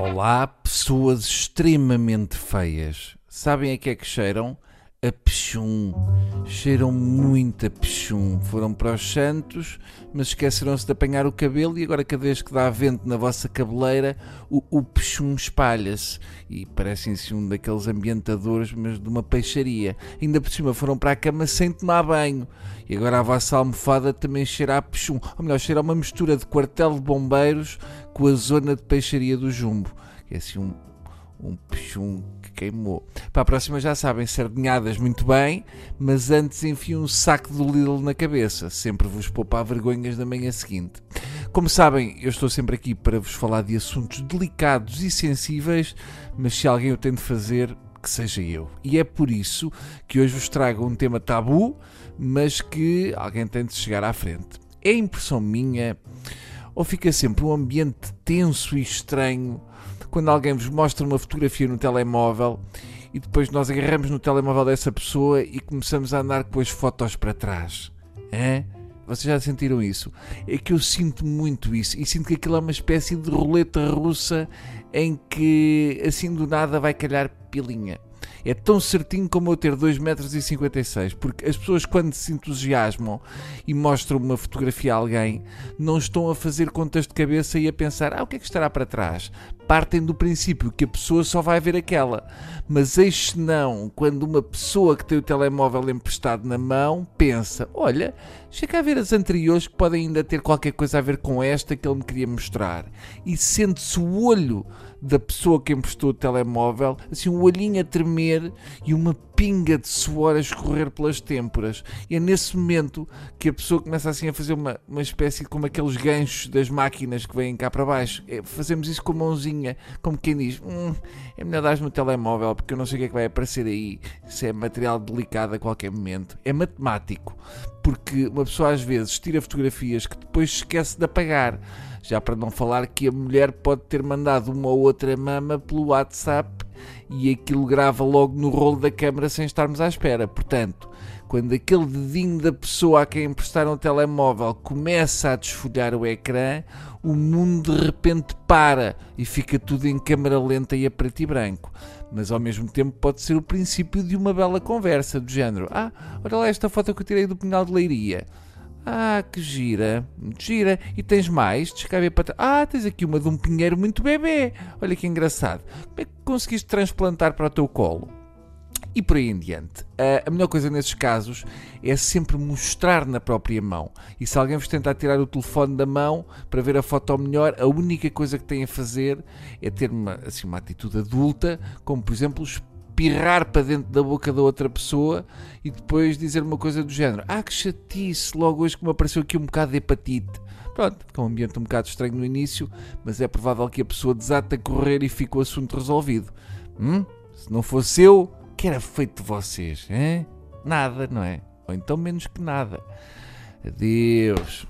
Olá, pessoas extremamente feias. Sabem a que é que cheiram? A pechum. Cheiram muito a pechum. Foram para os Santos, mas esqueceram-se de apanhar o cabelo e agora cada vez que dá vento na vossa cabeleira, o, o espalha-se. E parecem-se um daqueles ambientadores, mas de uma peixaria. Ainda por cima foram para a cama sem tomar banho. E agora a vossa almofada também cheira a pechum. Ou melhor, cheira a uma mistura de quartel de bombeiros com a zona de peixaria do Jumbo. Que é assim um, um pechum que queimou. Para a próxima já sabem, sardinhadas muito bem, mas antes enfio um saco do Lidl na cabeça. Sempre vos poupar vergonhas da manhã seguinte. Como sabem, eu estou sempre aqui para vos falar de assuntos delicados e sensíveis, mas se alguém o tem de fazer, que seja eu. E é por isso que hoje vos trago um tema tabu, mas que alguém tem de chegar à frente. É impressão minha ou fica sempre um ambiente tenso e estranho quando alguém vos mostra uma fotografia no telemóvel e depois nós agarramos no telemóvel dessa pessoa e começamos a andar com as fotos para trás? Hã? Vocês já sentiram isso? É que eu sinto muito isso e sinto que aquilo é uma espécie de roleta russa em que assim do nada vai calhar pilinha. É tão certinho como eu ter 2,56 metros, porque as pessoas quando se entusiasmam e mostram uma fotografia a alguém, não estão a fazer contas de cabeça e a pensar, ah, o que é que estará para trás? Partem do princípio que a pessoa só vai ver aquela. Mas eis não, quando uma pessoa que tem o telemóvel emprestado na mão pensa, olha, chega a ver as anteriores que podem ainda ter qualquer coisa a ver com esta que ele me queria mostrar. E sente-se o olho da pessoa que emprestou o telemóvel, assim, um olhinho a tremer e uma pinga de suor a escorrer pelas têmporas. E é nesse momento que a pessoa começa assim a fazer uma, uma espécie como aqueles ganchos das máquinas que vêm cá para baixo. É, fazemos isso com a mãozinha, como quem diz: hum, é melhor dar-me o telemóvel porque eu não sei o que é que vai aparecer aí. Se é material delicado a qualquer momento. É matemático, porque uma pessoa às vezes tira fotografias que depois esquece de apagar. Já para não falar que a mulher pode ter mandado uma ou outra mama pelo WhatsApp e aquilo grava logo no rolo da câmara sem estarmos à espera. Portanto, quando aquele dedinho da pessoa a quem emprestaram o telemóvel começa a desfolhar o ecrã, o mundo de repente para e fica tudo em câmara lenta e a preto e branco. Mas ao mesmo tempo pode ser o princípio de uma bela conversa, do género: Ah, olha lá esta foto que eu tirei do Pinhal de Leiria. Ah, que gira, muito gira. E tens mais? Descreve para Ah, tens aqui uma de um pinheiro muito bebê. Olha que engraçado. Como é que conseguiste transplantar para o teu colo? E por aí em diante. Uh, a melhor coisa nesses casos é sempre mostrar na própria mão. E se alguém vos tentar tirar o telefone da mão para ver a foto melhor, a única coisa que têm a fazer é ter uma, assim, uma atitude adulta, como por exemplo espirrar para dentro da boca da outra pessoa e depois dizer uma coisa do género: Ah, que chatice, logo hoje que me apareceu aqui um bocado de hepatite. Pronto, fica um ambiente um bocado estranho no início, mas é provável que a pessoa desate a correr e fique o assunto resolvido. Hum? Se não fosse eu, que era feito de vocês? Hein? Nada, não é? Ou então menos que nada. Adeus.